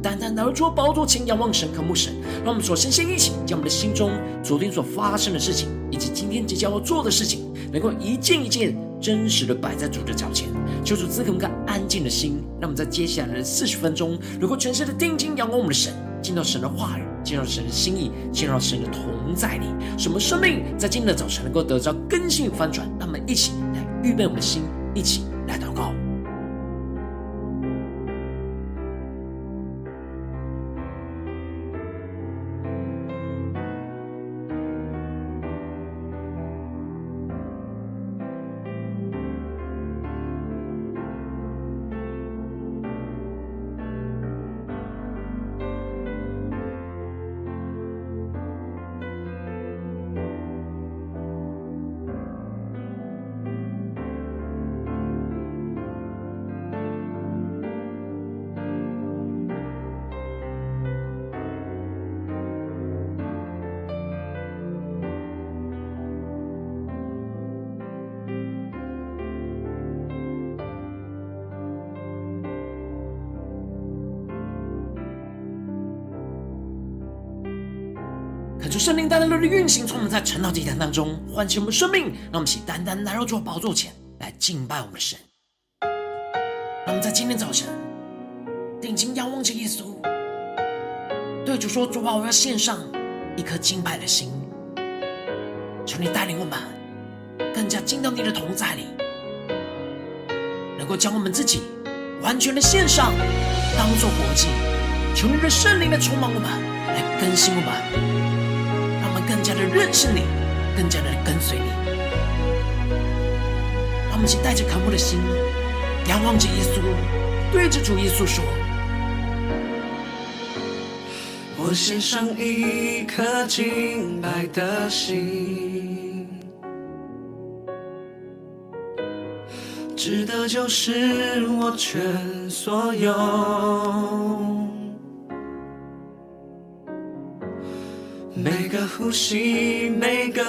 单单来到主宝座前仰望神、渴慕神，让我们首先先一起将我们的心中昨天所发生的事情，以及今天即将要做的事情，能够一件一件真实的摆在主的脚前，求主赐给我们个安静的心。让我们在接下来的四十分钟，能够全心的定睛仰望我们的神，见到神的话语，见到神的心意，见到神的同在里，什么生命在今天的早晨能够得到更新与翻转。让我们一起来预备我们的心，一起来祷告。圣灵单单的运行，从我们在晨祷祭坛当中唤醒我们生命，让我们起单单来到主宝座前来敬拜我们的神。让我们在今天早晨定睛仰望着耶稣，对主说：“主啊，我要献上一颗敬拜的心，求你带领我们更加进到你的同在里，能够将我们自己完全的献上，当做活祭。求你的圣灵来充满我们，来更新我们。”更加的认识你，更加的跟随你。让我们一起带着渴慕的心，仰望着耶稣，对着主耶稣说：“我献上一颗敬拜的心，值得就是我全所有。”呼吸，每个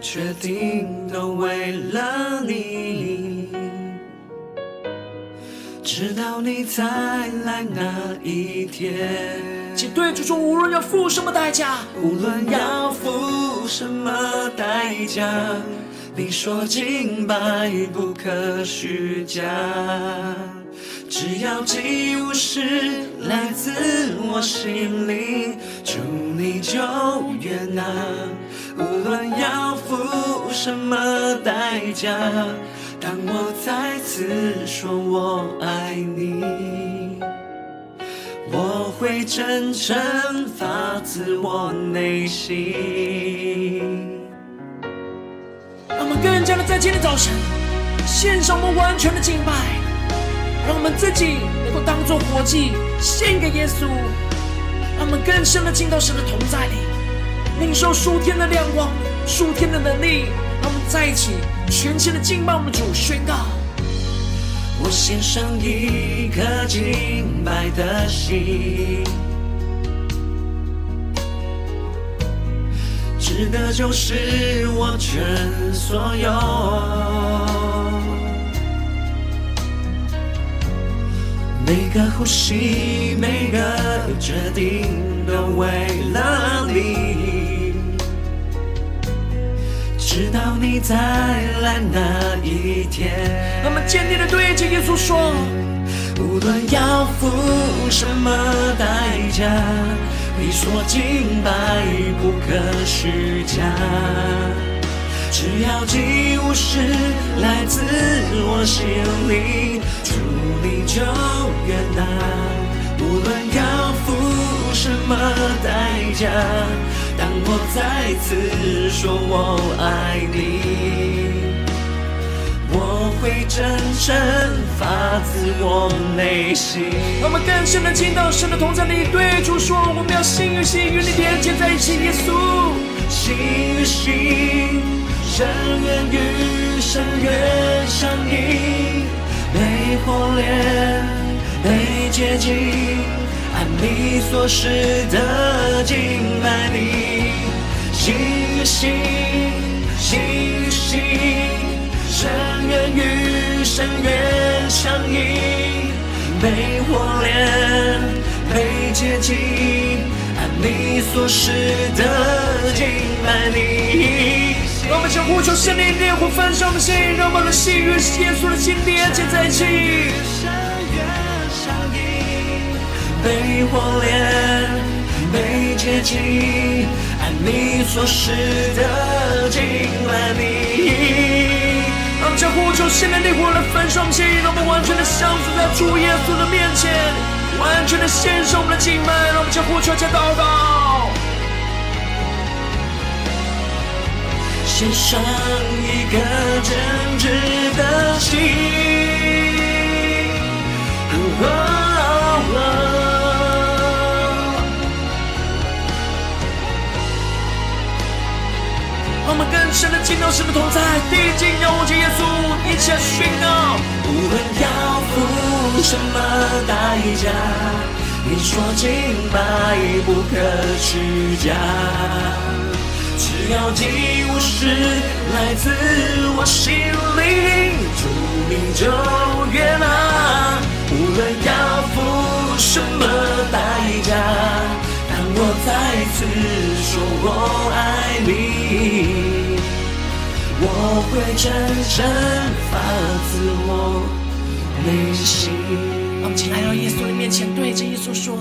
决定，都为了你。直到你再来那一天。请对主说，无论要付什么代价，无论要付什么代价，你说敬拜不可虚假。只要祭物是来自我心里，主你就悦纳。无论要付什么代价，当我再次说我爱你，我会真诚发自我内心。让我们更加的在今天早晨献上我们完全的敬拜。让我们自己能够当作活祭献给耶稣，让我们更深的进到神的同在里，领受属天的亮光、属天的能力。让我们在一起全心的敬拜我们主，宣告：我献上一颗敬拜的心，值得就是我全所有。每个呼吸，每个决定，都为了你。直到你再来那一天。我们坚定的对着耶稣说：无论要付什么代价，你说敬拜不可虚假。只要祭物是来自我心里，主你就远大。无论要付什么代价，当我再次说我爱你，我会真诚发自我内心。我们更深的进到神的同在里，对主说：我们要心与心与你连接在一起。耶稣，心与心，深渊与深渊相映，被火炼，被洁净，按你所示的敬拜你。心与心，心与心。深渊与深渊相映，被火炼，被洁净，按你所示的敬拜你。让我们将呼求圣灵烈火焚烧的心，让我们的心与耶稣的心连接在一起。深渊相映，被火炼，被洁净，按你所示的敬拜你。让我们将呼求圣灵烈火来焚烧我们心，让我们完全的降服在主耶稣的面前，完全的献上我们的敬拜。让我们将呼求加祷告，献上一颗真挚的心。哦哦哦我们更深的进到神的同在，递进仰望着耶稣，一起来宣告。无论要付什么代价，你说敬拜不可虚假，要祭物是来自我心里，主你就悦纳。无论要付什么代价。当我再次说我爱你，我会真正发自我内心。我们来到耶稣的面前，对着耶稣说：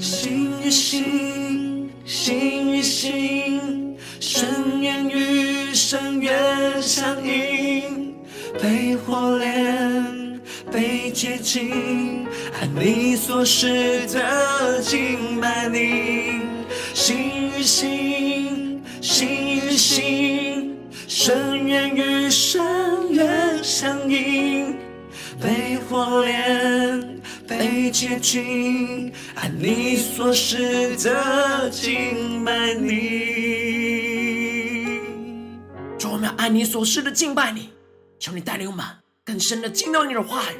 心与心，心与心，深渊与深渊相映，被火炼，被洁净。按你所示的敬拜你，心与心，心与心，深渊与深渊相映，被火炼，被洁净，按你所示的敬拜你。爱，你所示的敬拜你，求你带领我们更深的进到你的话语。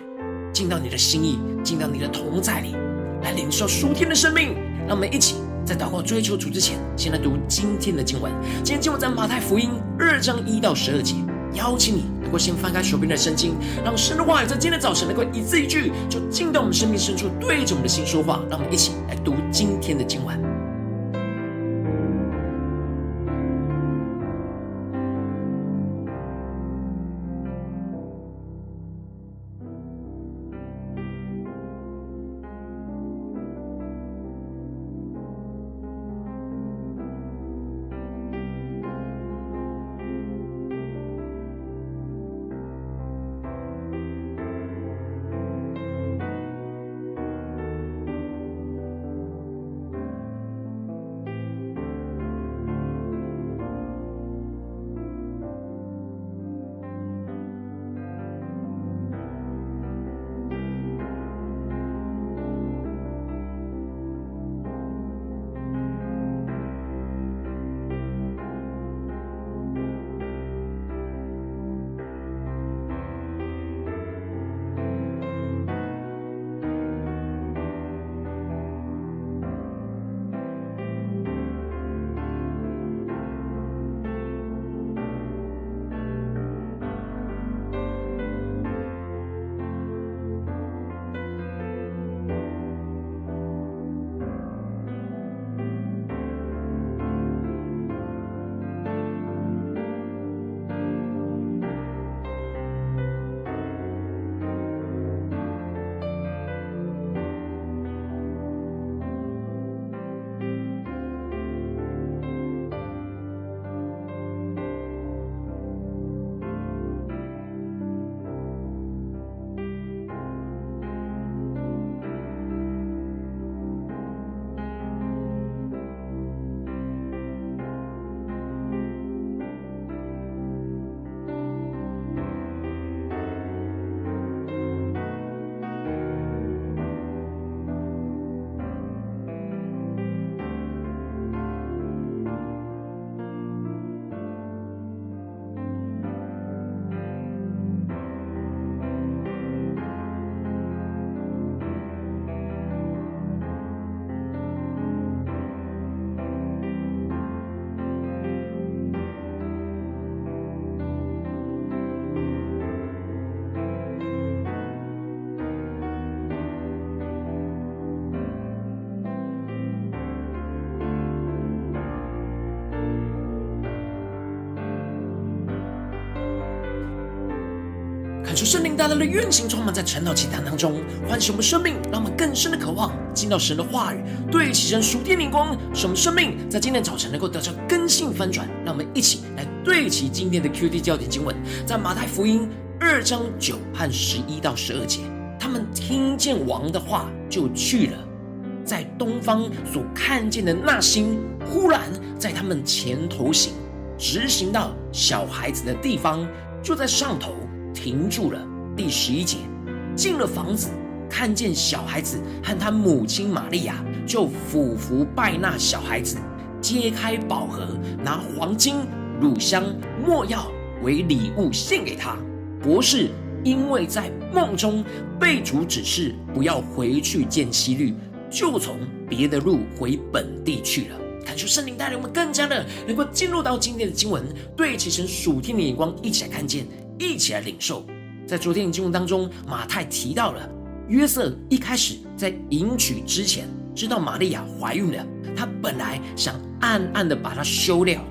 进到你的心意，进到你的同在里，来领受属天的生命。让我们一起在祷告追求主之前，先来读今天的经文。今天经文在马太福音二章一到十二节。邀请你能够先翻开手边的圣经，让神的话语在今天早晨能够一字一句，就进到我们生命深处，对着我们的心说话。让我们一起来读今天的经文。圣灵大大的运行，充满在晨祷祈祷当中，唤醒我们生命，让我们更深的渴望进到神的话语，对齐神属天灵光，使我们生命在今天早晨能够得到更新翻转。让我们一起来对齐今天的 QD 焦点经文，在马太福音二章九和十一到十二节，他们听见王的话就去了。在东方所看见的那星，忽然在他们前头行，直行到小孩子的地方，就在上头停住了。第十一节，进了房子，看见小孩子和他母亲玛利亚，就俯伏拜那小孩子，揭开宝盒，拿黄金、乳香、没药为礼物献给他。博士因为在梦中被主指示不要回去见希律。就从别的路回本地去了。恳求圣灵带领我们更加的能够进入到今天的经文，对齐神属天的眼光，一起来看见，一起来领受。在昨天的经文当中，马太提到了约瑟一开始在迎娶之前，知道玛利亚怀孕了，他本来想暗暗的把她休掉，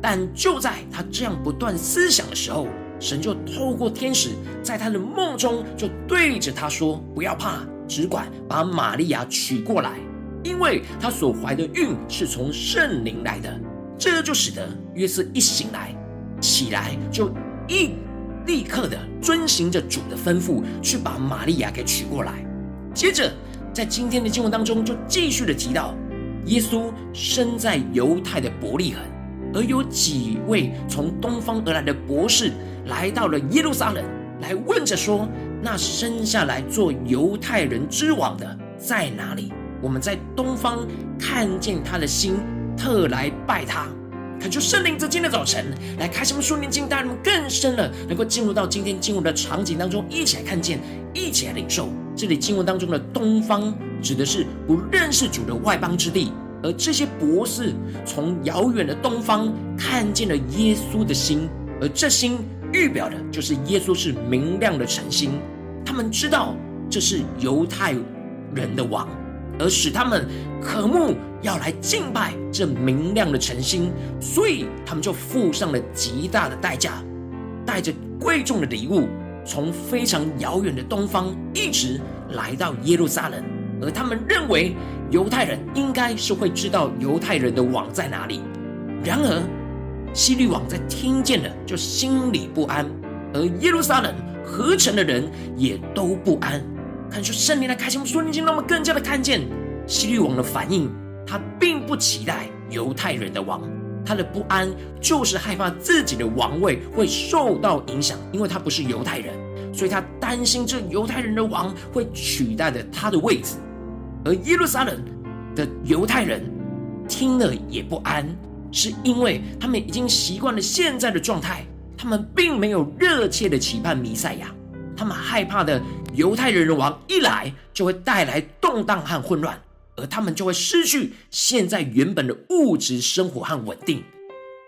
但就在他这样不断思想的时候，神就透过天使在他的梦中就对着他说：“不要怕。”只管把玛利亚娶过来，因为她所怀的孕是从圣灵来的。这就使得约瑟一醒来，起来就一立刻的遵行着主的吩咐，去把玛利亚给娶过来。接着，在今天的经文当中，就继续的提到，耶稣生在犹太的伯利恒，而有几位从东方而来的博士来到了耶路撒冷，来问着说。那生下来做犹太人之王的在哪里？我们在东方看见他的星，特来拜他。恳求圣灵在今天的早晨来开什么书念经，带我们更深了，能够进入到今天经文的场景当中，一起来看见，一起来领受。这里经文当中的东方，指的是不认识主的外邦之地，而这些博士从遥远的东方看见了耶稣的心，而这心。预表的就是耶稣是明亮的晨星，他们知道这是犹太人的王，而使他们渴慕要来敬拜这明亮的晨星，所以他们就付上了极大的代价，带着贵重的礼物，从非常遥远的东方一直来到耶路撒冷，而他们认为犹太人应该是会知道犹太人的王在哪里，然而。希律王在听见了，就心里不安；而耶路撒冷合城的人也都不安。看出圣灵来开启我们属灵眼睛，让我们更加的看见希律王的反应。他并不期待犹太人的王，他的不安就是害怕自己的王位会受到影响，因为他不是犹太人，所以他担心这犹太人的王会取代了他的位置。而耶路撒冷的犹太人听了也不安。是因为他们已经习惯了现在的状态，他们并没有热切的期盼弥赛亚，他们害怕的犹太人的王一来就会带来动荡和混乱，而他们就会失去现在原本的物质生活和稳定。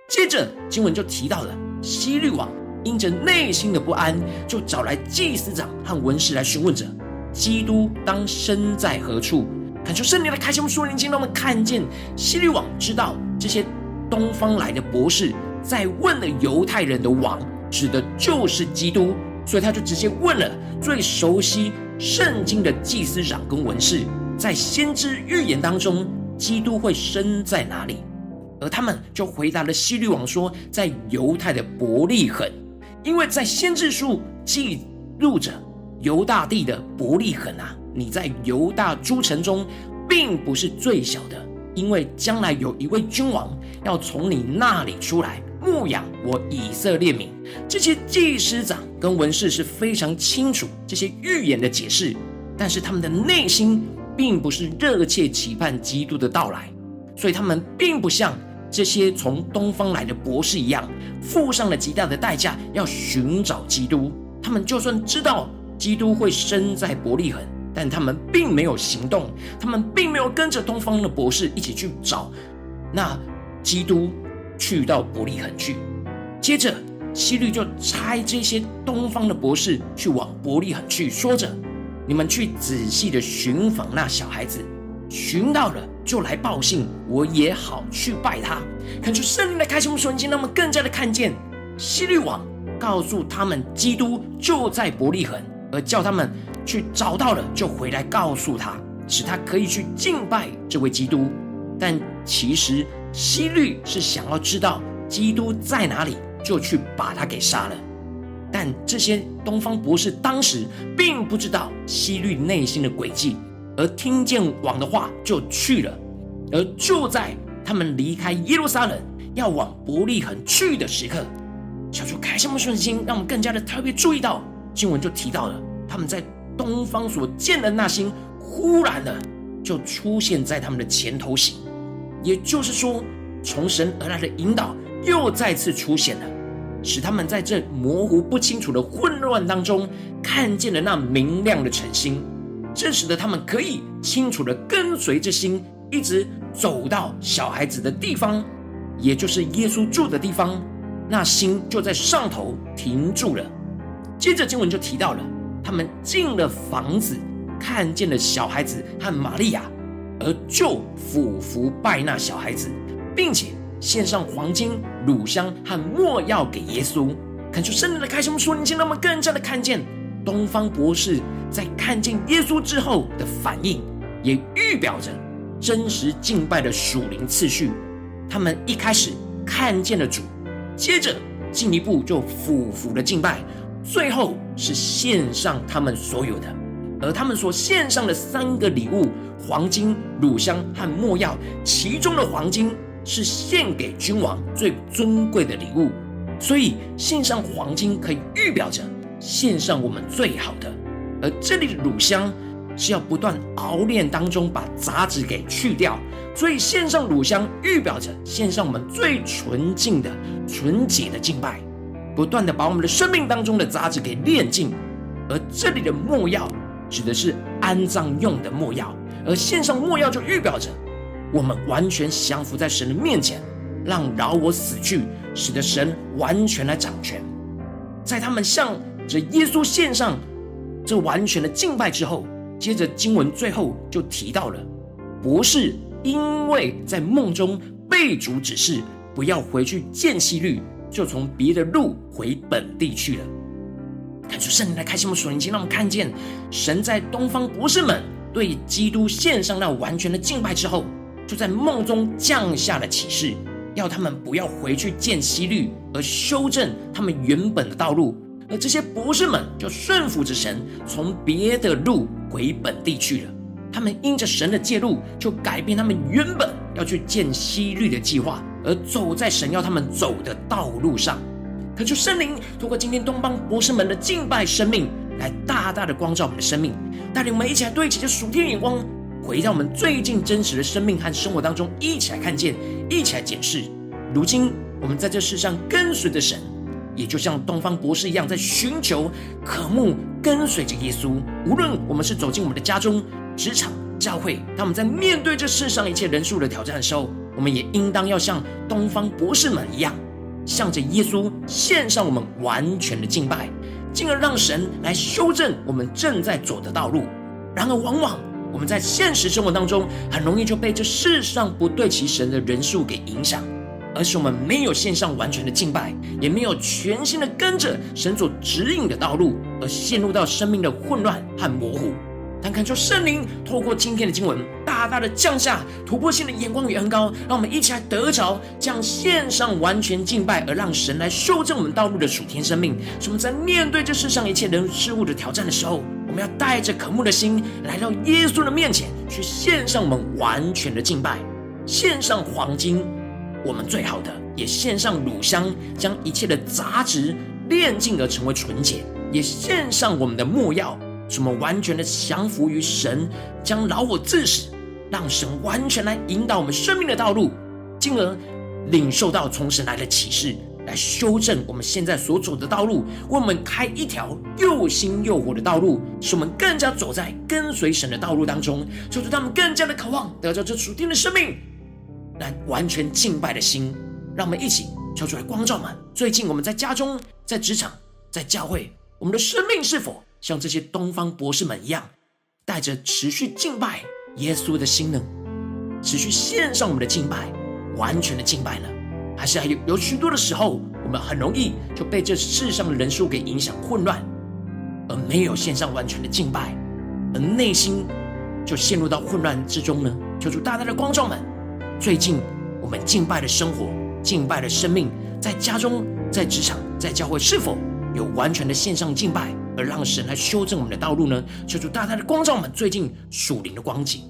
接着经文就提到了希律王因着内心的不安，就找来祭司长和文士来询问着基督当生在何处。恳求圣灵来开启我们属灵眼睛，让我们看见希律王知道这些。东方来的博士在问了犹太人的王，指的就是基督，所以他就直接问了最熟悉圣经的祭司长跟文士，在先知预言当中，基督会生在哪里？而他们就回答了希律王说，在犹太的伯利恒，因为在先知书记录着犹大地的伯利恒啊，你在犹大诸城中，并不是最小的。因为将来有一位君王要从你那里出来牧养我以色列民，这些祭司长跟文士是非常清楚这些预言的解释，但是他们的内心并不是热切期盼基督的到来，所以他们并不像这些从东方来的博士一样，付上了极大的代价要寻找基督。他们就算知道基督会生在伯利恒。但他们并没有行动，他们并没有跟着东方的博士一起去找那基督去到伯利恒去。接着，希律就差这些东方的博士去往伯利恒去，说着：“你们去仔细的寻访那小孩子，寻到了就来报信，我也好去拜他。”看出圣灵的开启，我们瞬间，让我们更加的看见希律王告诉他们基督就在伯利恒，而叫他们去找到了就回来告诉他，使他可以去敬拜这位基督。但其实希律是想要知道基督在哪里，就去把他给杀了。但这些东方博士当时并不知道希律内心的诡计，而听见王的话就去了。而就在他们离开耶路撒冷要往伯利恒去的时刻，小主开什么顺心，让我们更加的特别注意到经文就提到了他们在东方所见的那星，忽然的就出现在他们的前头行，也就是说，从神而来的引导又再次出现了。使他们在这模糊不清楚的混乱当中，看见了那明亮的晨星，这使得他们可以清楚地跟随着星，一直走到小孩子的地方，也就是耶稣住的地方。那星就在上头停住了。接着经文就提到了，他们进了房子，看见了小孩子和玛利亚，而就俯伏拜那小孩子，并且。献上黄金、乳香和没药给耶稣，看出圣灵的开什么说，你请让我们更加的看见东方博士在看见耶稣之后的反应，也预表着真实敬拜的属灵次序。他们一开始看见了主，接着进一步就俯伏的敬拜，最后是献上他们所有的。而他们所献上的三个礼物——黄金、乳香和没药，其中的黄金。是献给君王最尊贵的礼物，所以献上黄金可以预表着献上我们最好的。而这里的乳香是要不断熬炼当中把杂质给去掉，所以献上乳香预表着献上我们最纯净的、纯洁的敬拜，不断的把我们的生命当中的杂质给炼净。而这里的没药指的是安葬用的墨药，而献上墨药就预表着。我们完全降服在神的面前，让饶我死去，使得神完全来掌权。在他们向着耶稣献上这完全的敬拜之后，接着经文最后就提到了博士，因为在梦中被主指示不要回去见希律，就从别的路回本地去了。看出圣灵来开启我们属灵经，让我们看见神在东方博士们对基督献上那完全的敬拜之后。就在梦中降下了启示，要他们不要回去见希律，而修正他们原本的道路。而这些博士们就顺服着神，从别的路回本地去了。他们因着神的介入，就改变他们原本要去见希律的计划，而走在神要他们走的道路上。恳求圣灵通过今天东方博士们的敬拜生命，来大大的光照我们的生命，带领我们一起来对齐这属天眼光。回到我们最近真实的生命和生活当中，一起来看见，一起来检视。如今我们在这世上跟随着神，也就像东方博士一样，在寻求、渴慕、跟随着耶稣。无论我们是走进我们的家中、职场、教会，他们在面对这世上一切人数的挑战的时候，我们也应当要像东方博士们一样，向着耶稣献上我们完全的敬拜，进而让神来修正我们正在走的道路。然而，往往。我们在现实生活当中，很容易就被这世上不对齐神的人数给影响，而是我们没有献上完全的敬拜，也没有全心的跟着神所指引的道路，而陷入到生命的混乱和模糊。但恳求圣灵透过今天的经文，大大的降下突破性的眼光与恩膏，让我们一起来得着这样献上完全敬拜，而让神来修正我们道路的属天生命。使我们在面对这世上一切人事物的挑战的时候，我们要带着渴慕的心来到耶稣的面前，去献上我们完全的敬拜，献上黄金，我们最好的，也献上乳香，将一切的杂质炼净而成为纯洁，也献上我们的没药。使我们完全的降服于神，将饶我自死，让神完全来引导我们生命的道路，进而领受到从神来的启示，来修正我们现在所走的道路，为我们开一条又新又活的道路，使我们更加走在跟随神的道路当中，求主他们更加的渴望得到这属天的生命，来完全敬拜的心，让我们一起求主来光照们。最近我们在家中、在职场、在教会，我们的生命是否？像这些东方博士们一样，带着持续敬拜耶稣的心呢，持续献上我们的敬拜，完全的敬拜呢，还是还有有许多的时候，我们很容易就被这世上的人数给影响混乱，而没有献上完全的敬拜，而内心就陷入到混乱之中呢？求主大大的光照们，最近我们敬拜的生活、敬拜的生命，在家中、在职场、在教会，是否有完全的献上敬拜，而让神来修正我们的道路呢？求主大大的光照们，最近属灵的光景。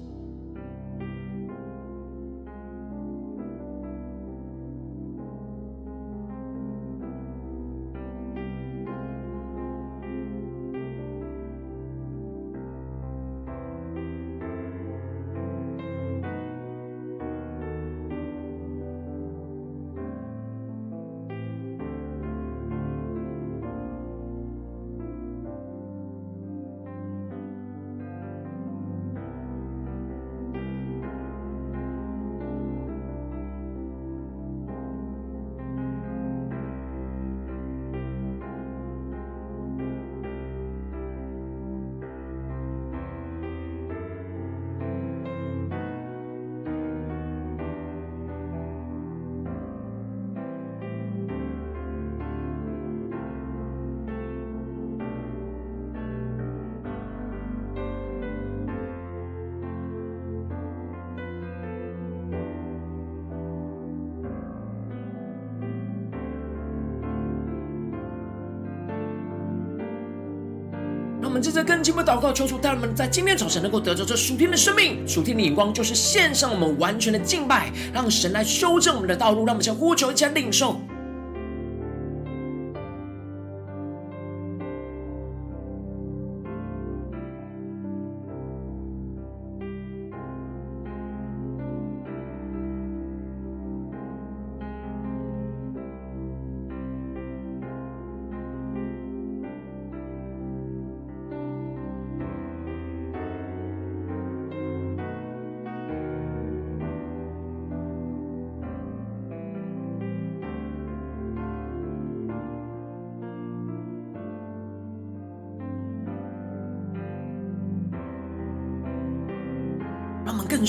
接着更进一步祷告，求主带我们在今天早晨能够得着这属天的生命、属天的眼光，就是献上我们完全的敬拜，让神来修正我们的道路，让我们先呼求，一样领受。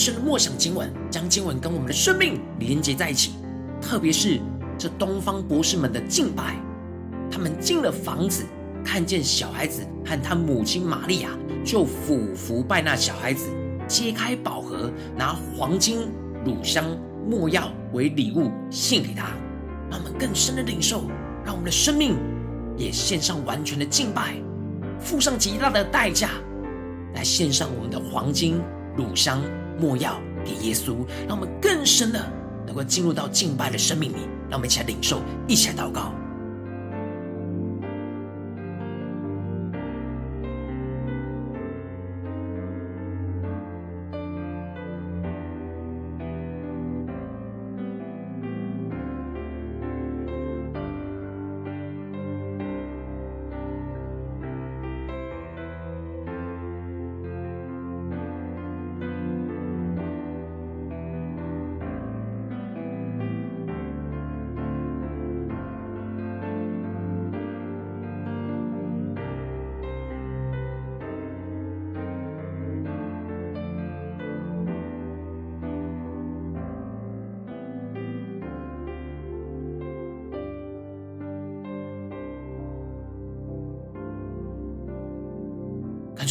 深的默想经文，将经文跟我们的生命连接在一起。特别是这东方博士们的敬拜，他们进了房子，看见小孩子和他母亲玛利亚，就俯伏拜那小孩子，揭开宝盒，拿黄金、乳香、没药为礼物献给他。让我们更深的领受，让我们的生命也献上完全的敬拜，付上极大的代价，来献上我们的黄金、乳香。莫要给耶稣，让我们更深的能够进入到敬拜的生命里，让我们一起来领受，一起来祷告。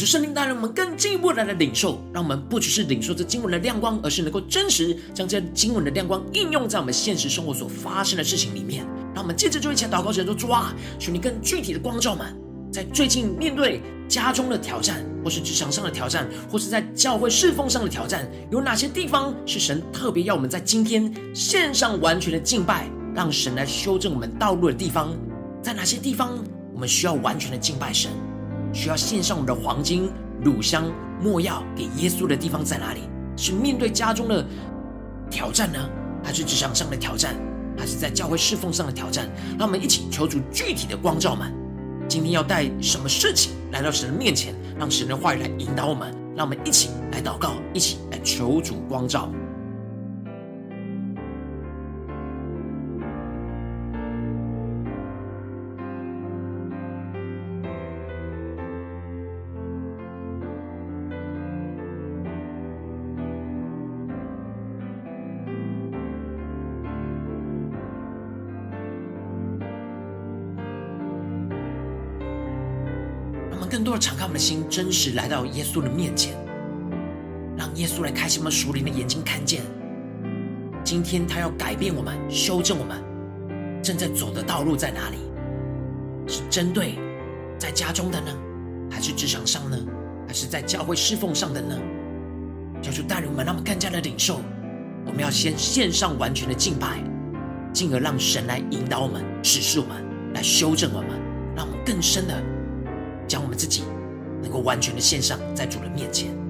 感谢圣灵带领我们更进一步来的领受，让我们不只是领受这经文的亮光，而是能够真实将这经文的亮光应用在我们现实生活所发生的事情里面。让我们接着就一起祷告，神说：主啊，求你更具体的光照们，在最近面对家中的挑战，或是职场上的挑战，或是在教会侍奉上的挑战，有哪些地方是神特别要我们在今天献上完全的敬拜，让神来修正我们道路的地方？在哪些地方我们需要完全的敬拜神？需要献上我们的黄金、乳香、没药给耶稣的地方在哪里？是面对家中的挑战呢，还是职场上的挑战，还是在教会侍奉上的挑战？让我们一起求主具体的光照们。今天要带什么事情来到神的面前，让神的话语来引导我们？让我们一起来祷告，一起来求主光照。心，真实来到耶稣的面前，让耶稣来开启我们属灵的眼睛，看见今天他要改变我们、修正我们，正在走的道路在哪里？是针对在家中的呢，还是职场上呢，还是在教会侍奉上的呢？求主带领我们，让我们更加的领受。我们要先献上完全的敬拜，进而让神来引导我们、指示我们、来修正我们，让我们更深的将我们自己能够完全的献上在主人面前。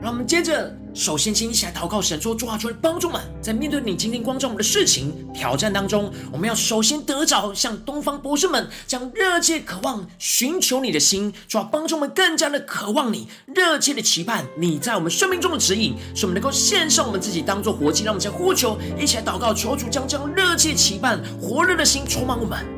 让我们接着，首先请一起来祷告神，说主啊，求你帮助我们，在面对你今天光照我们的事情挑战当中，我们要首先得着像东方博士们这样热切渴望寻求你的心，主啊，帮助我们更加的渴望你，热切的期盼你在我们生命中的指引，使我们能够献上我们自己当做活祭，让我们先呼求，一起来祷告，求主将这样热切期盼、火热的心充满我们。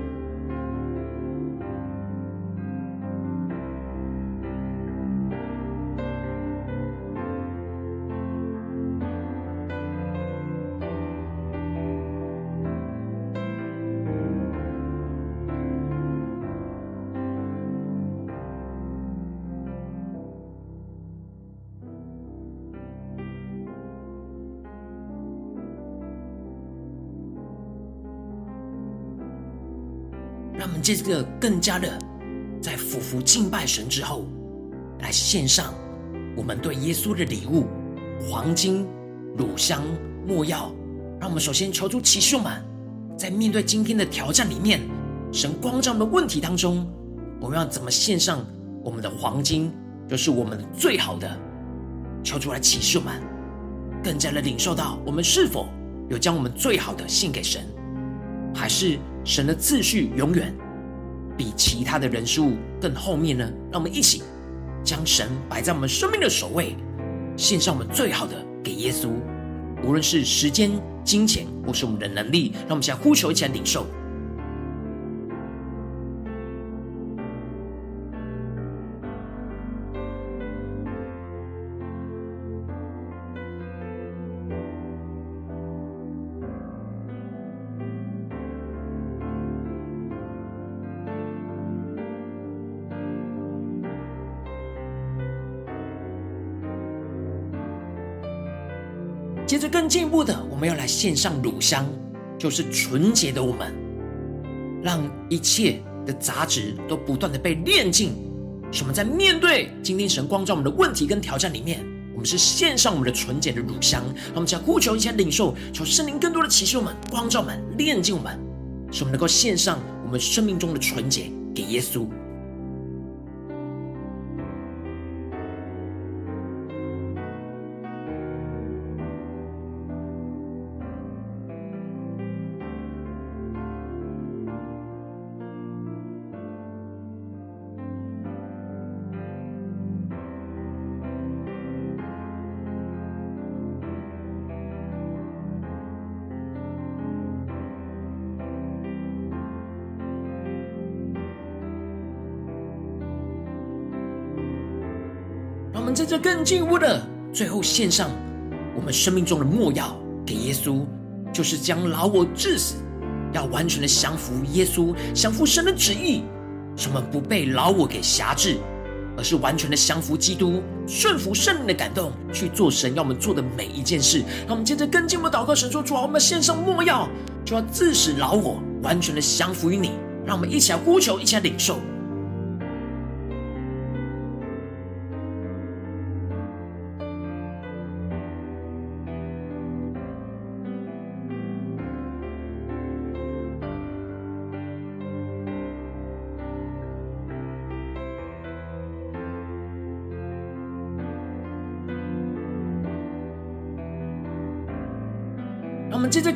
这个更加的在俯伏敬拜神之后，来献上我们对耶稣的礼物——黄金、乳香、没药。让我们首先求出启示们，在面对今天的挑战里面，神光照的问题当中，我们要怎么献上我们的黄金，就是我们最好的。求主来启示我们，更加的领受到我们是否有将我们最好的献给神，还是？神的次序永远比其他的人事物更后面呢？让我们一起将神摆在我们生命的首位，献上我们最好的给耶稣，无论是时间、金钱，或是我们的能力，让我们现在呼求，一起来领受。更进一步的，我们要来献上乳香，就是纯洁的我们，让一切的杂质都不断的被炼净。使我们在面对今天神光照我们的问题跟挑战里面，我们是献上我们的纯洁的乳香。让我们将呼求一下领受，求圣灵更多的启示我们、光照我们、炼净我们，使我们能够献上我们生命中的纯洁给耶稣。在这更进一步的最后献上我们生命中的末药给耶稣，就是将老我治死，要完全的降服耶稣，降服神的旨意，使我们不被老我给辖制，而是完全的降服基督，顺服圣灵的感动，去做神要我们做的每一件事。让我们接着更进一步祷告，神说：主啊，我们献上末药，就要治死老我，完全的降服于你。让我们一起来呼求，一起来领受。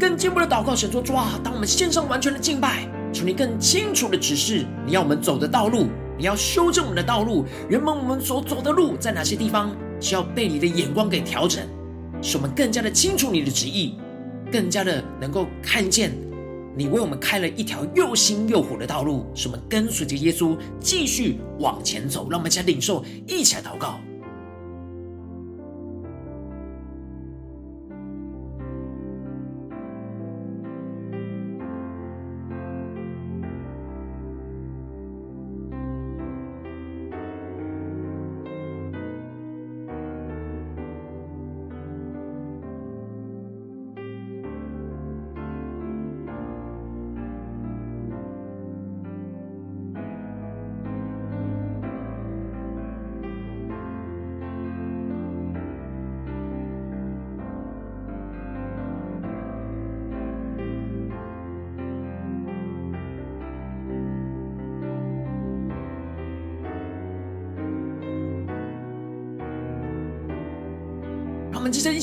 更进一步的祷告，神说：主啊，当我们献上完全的敬拜，求你更清楚的指示你要我们走的道路，你要修正我们的道路。原本我们所走的路，在哪些地方需要被你的眼光给调整？使我们更加的清楚你的旨意，更加的能够看见你为我们开了一条又新又活的道路，使我们跟随着耶稣继续往前走。让我们一起来领受，一起来祷告。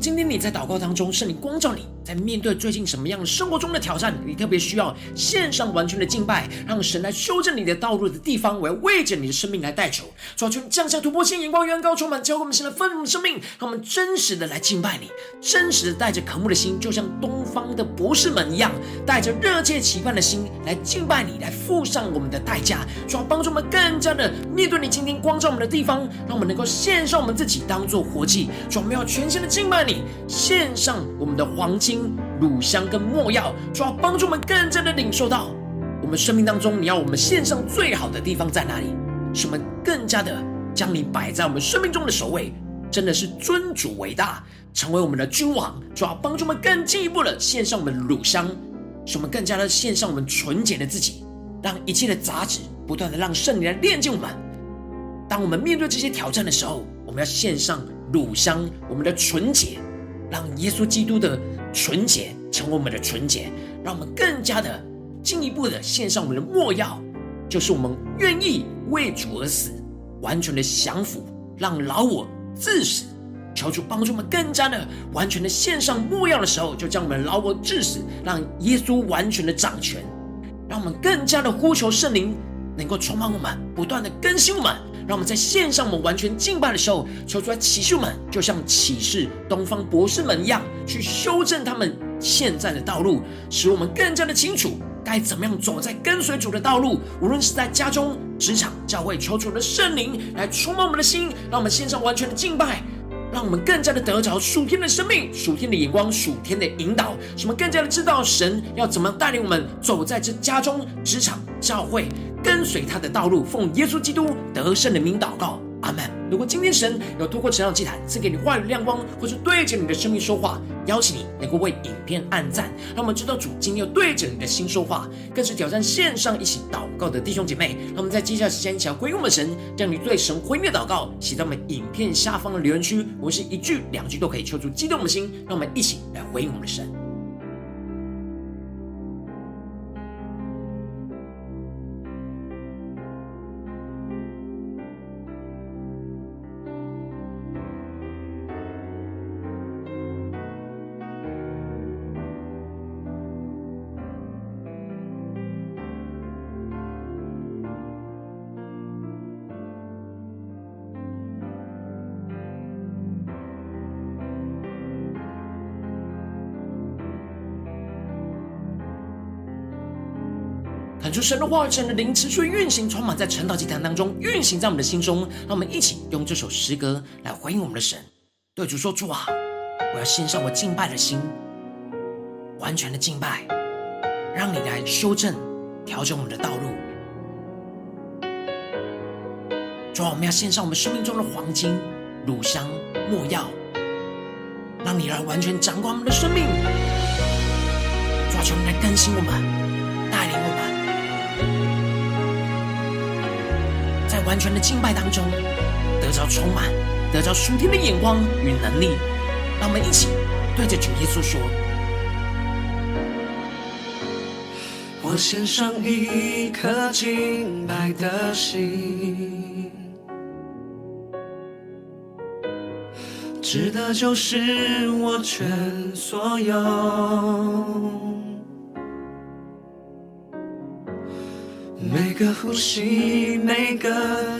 今天你在祷告当中，圣灵光照你，在面对最近什么样的生活中的挑战，你特别需要献上完全的敬拜，让神来修正你的道路的地方，我要为着你的生命来代求。主啊，求你降下突破性眼光，远高充满，教给我们现在丰盛的生命，让我们真实的来敬拜你，真实的带着渴慕的心，就像东方的博士们一样，带着热切期盼的心来敬拜你，来付上我们的代价。主啊，帮助我们更加的面对你今天光照我们的地方，让我们能够献上我们自己当做活祭。主啊，我们要全新的敬拜。你献上我们的黄金、乳香跟没药，主要帮助我们更加的领受到我们生命当中，你要我们献上最好的地方在哪里？使我们更加的将你摆在我们生命中的首位，真的是尊主伟大，成为我们的君王。主要帮助我们更进一步的献上我们乳香，使我们更加的献上我们纯洁的自己，让一切的杂质不断的让圣灵来炼净我们。当我们面对这些挑战的时候，我们要献上。乳香，我们的纯洁，让耶稣基督的纯洁成为我们的纯洁，让我们更加的进一步的献上我们的末药，就是我们愿意为主而死，完全的降服，让老我治死。求主帮助我们更加的完全的献上末药的时候，就将我们老我治死，让耶稣完全的掌权，让我们更加的呼求圣灵能够充满我们，不断的更新我们。让我们在线上我们完全敬拜的时候，求主来启示们，就像启示东方博士们一样，去修正他们现在的道路，使我们更加的清楚该怎么样走在跟随主的道路。无论是在家中、职场、教会，求主的圣灵来充满我们的心，让我们线上完全的敬拜，让我们更加的得着属天的生命、属天的眼光、属天的引导，什么更加的知道神要怎么带领我们走在这家中、职场、教会。跟随他的道路，奉耶稣基督得胜的名祷告，阿门。如果今天神有透过成长祭坛赐给你话语亮光，或是对着你的生命说话，邀请你能够为影片按赞，让我们知道主今天要对着你的心说话，更是挑战线上一起祷告的弟兄姐妹。让我们在接下来时间一起回应我们神，将你对神回应的祷告写在我们影片下方的留言区，我是一句两句都可以求出激动的心，让我们一起来回应我们的神。出神的话语、神的灵持续运行，充满在晨祷祭坛当中，运行在我们的心中。让我们一起用这首诗歌来回应我们的神，对主说：“主啊，我要献上我敬拜的心，完全的敬拜，让你来修正、调整我们的道路。主啊，我们要献上我们生命中的黄金、乳香、没药，让你来完全掌管我们的生命。主啊，求你来更新我们，带领我们。”完全的敬拜当中，得着充满，得着属天的眼光与能力。让我们一起对着主耶稣说：“我献上一颗敬拜的心，值得就是我全所有。”每个呼吸，每个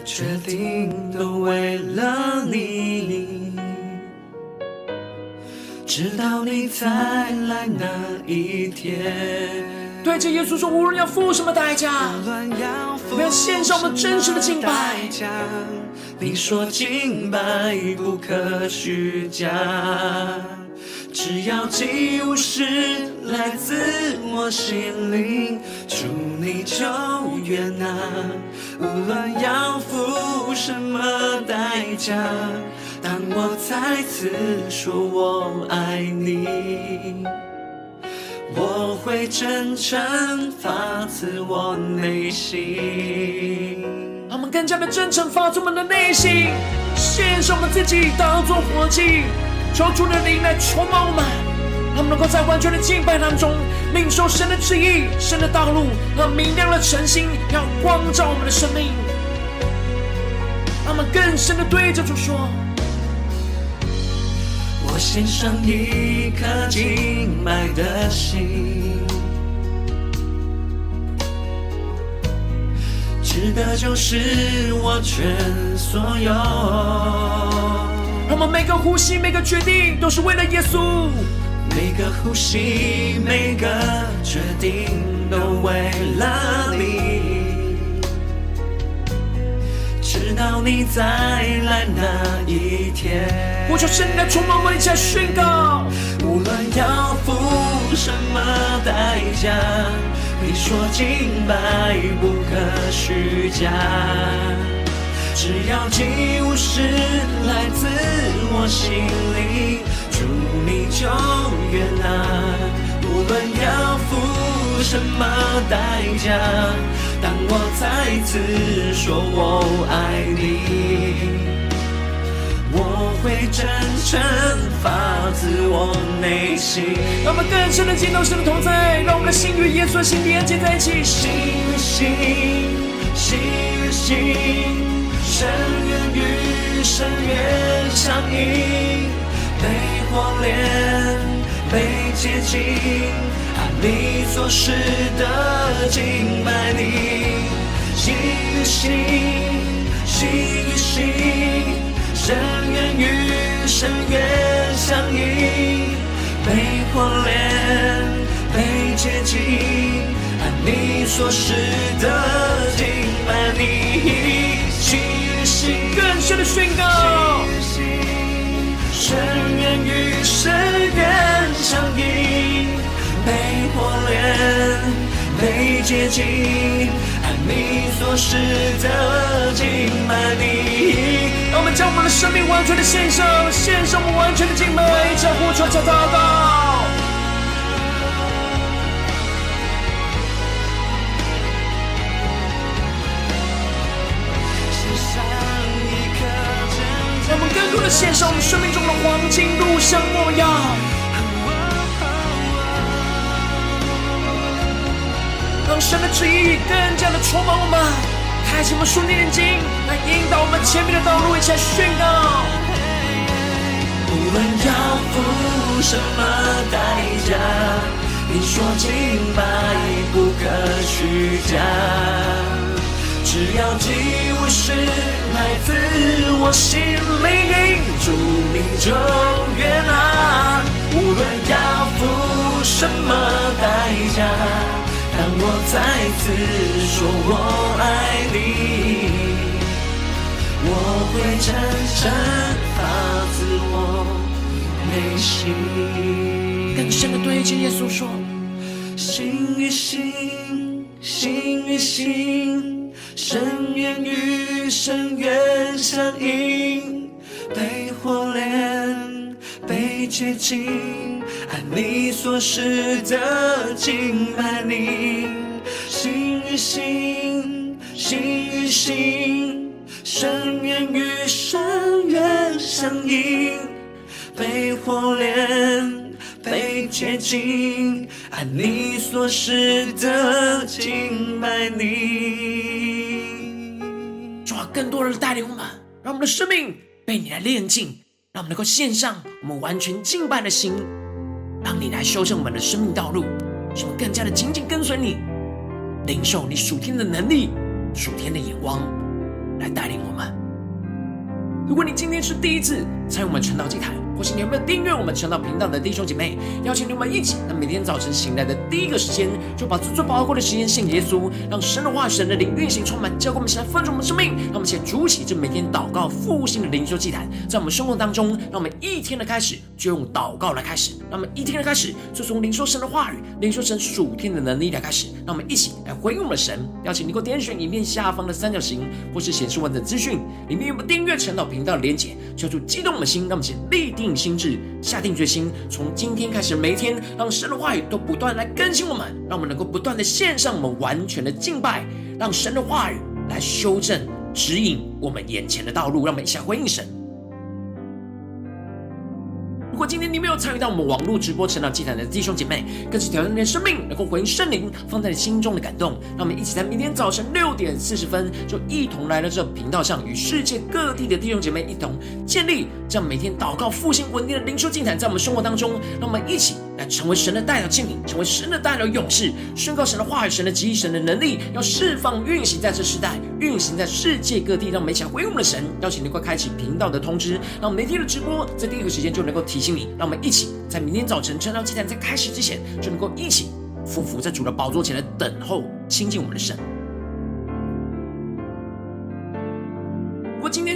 决定，都为了你。直到你再来那一天。对着耶稣说，无论要付什么代价，我们要献上我们真实的敬拜。你说敬拜不可虚假。只要祭物是来自我心灵，祝你就悦纳。无论要付什么代价，当我再次说我爱你，我会真诚发自我内心。我们更加的真诚发自我们的内心，献上我们自己当作活祭。求主的灵来充满我们，让我们能够在完全的敬拜当中领受神的旨意、神的道路和明亮的晨星，要光照我们的生命。让我们更深的对着主说：我献上一颗敬拜的心，值得就是我全所有。我们每个呼吸，每个决定，都是为了耶稣。每个呼吸，每个决定，都为了你。直到你再来那一天。我求圣灵来充满我们，一起来宣告。无论要付什么代价，你说敬拜不可虚假。只要祭物是来自我心里，主你就悦纳。无论要付什么代价，当我再次说我爱你，我会真诚发自我内心。让我们更深的敬拜神的同在，让我们的心与耶稣的心连接在一起，心与心，心心。深渊与深渊相映，被火炼，被接近，按你所示的敬拜你，心与心，心与心，深渊与深渊相映，被火炼，被接近，按你所示的敬拜你心。更深的宣告，深渊与深渊相映，被火炼，被洁净，按你所示的敬拜你。让我们将我们的生命完全的献上，献上我们完全的敬拜，将呼求，将祷告。的献上我们生命中的黄金、乳香、没药，让神的旨意更加的充满我们，开启我们属灵眼睛，来引导我们前面的道路，一起来宣告。无论要付什么代价，你说敬拜不可虚假。只要是来自我心里，祝你永远啊。无论要付什么代价，当我再次说我爱你，我会真正发自我内心。更深的对着耶稣说：心与心，心与心，深渊与深渊相映，被火炼，被洁净。按你所示的敬拜你，心与心，心与心，深渊与深渊相映，被火炼，被洁净，按你所示的敬拜你。主啊，更多人带领我们，让我们的生命被你来炼净，让我们能够献上我们完全敬拜的心。让你来修正我们的生命道路，使我们更加的紧紧跟随你，领受你属天的能力、属天的眼光，来带领我们。如果你今天是第一次参与我们晨祷祭坛，或是你有没有订阅我们晨祷频道的弟兄姐妹，邀请你们一起，那每天早晨醒来的第一个时间，就把最最宝贵的时间献给耶稣，让神的话、神的灵运行充满，教灌我们，起来丰盛我们生命。让我们一起筑起这每天祷告复兴的灵修祭坛，在我们生活当中，让我们一天的开始就用祷告来开始，让我们一天的开始就从领受神的话语、领受神属天的能力来开始。让我们一起来回应我们的神。邀请你给我点选影片下方的三角形，或是显示完整资讯里面有没有订阅晨祷频道的连结，求主激动我们的心，让我们先立定定心智，下定决心，从今天开始，每一天，让神的话语都不断来更新我们，让我们能够不断的献上我们完全的敬拜，让神的话语来修正、指引我们眼前的道路，让我们一起回应神。如果今天你没有参与到我们网络直播成长祭坛的弟兄姐妹，更是挑战你的生命，能够回应圣灵放在你心中的感动。让我们一起在明天早晨六点四十分，就一同来到这频道上，与世界各地的弟兄姐妹一同建立这样每天祷告复兴稳定的灵修祭坛，在我们生活当中，让我们一起来成为神的代表器皿，成为神的代表勇士，宣告神的话语、神的旨意、神的能力，要释放运行在这时代，运行在世界各地。让我们一起来回应我们的神，邀请你快开启频道的通知，让每天的直播在第一个时间就能够提醒你。让我们一起在明天早晨晨祷祭坛在开始之前，就能够一起俯伏在主的宝座前来等候亲近我们的神。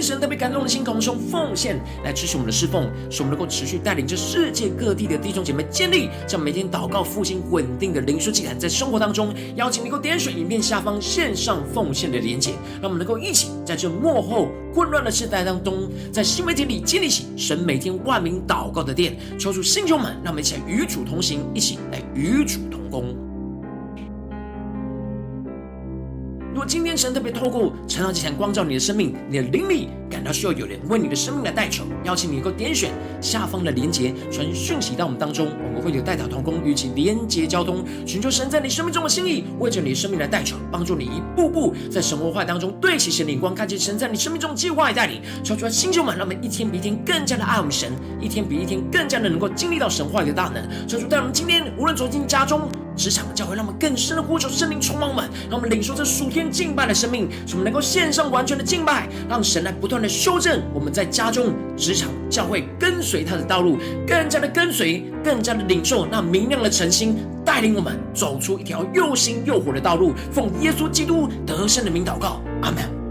神特别感动的心，同时用奉献来支持我们的侍奉，使我们能够持续带领着世界各地的弟兄姐妹建立这样每天祷告复兴稳定的灵修祭坛，在生活当中，邀请你能够点选影片下方线上奉献的连结，让我们能够一起在这幕后混乱的时代当中，在新。媒体里建立起神每天万名祷告的殿，求主弟兄们，让我们一起来与主同行，一起来与主同工。如果今天神特别透过晨祷祭坛光照你的生命，你的灵里感到需要有人为你的生命来代求，邀请你能够点选下方的连结，传讯息到我们当中，我们会有代祷同工与其连结交通，寻求神在你生命中的心意，为着你的生命来代求，帮助你一步步在神话语当中对齐神的眼光，看见神在你生命中的计划与带领，说出来星球们，让我们一天比一天更加的爱我们神，一天比一天更加的能够经历到神话语的大能，说出在我们今天无论走进家中。职场的教会，让我们更深的呼求圣灵充满我们，让我们领受这属天敬拜的生命，使我们能够献上完全的敬拜，让神来不断的修正我们在家中、职场、教会跟随他的道路，更加的跟随，更加的领受那明亮的晨星，带领我们走出一条又新又活的道路。奉耶稣基督得胜的名祷告，阿门。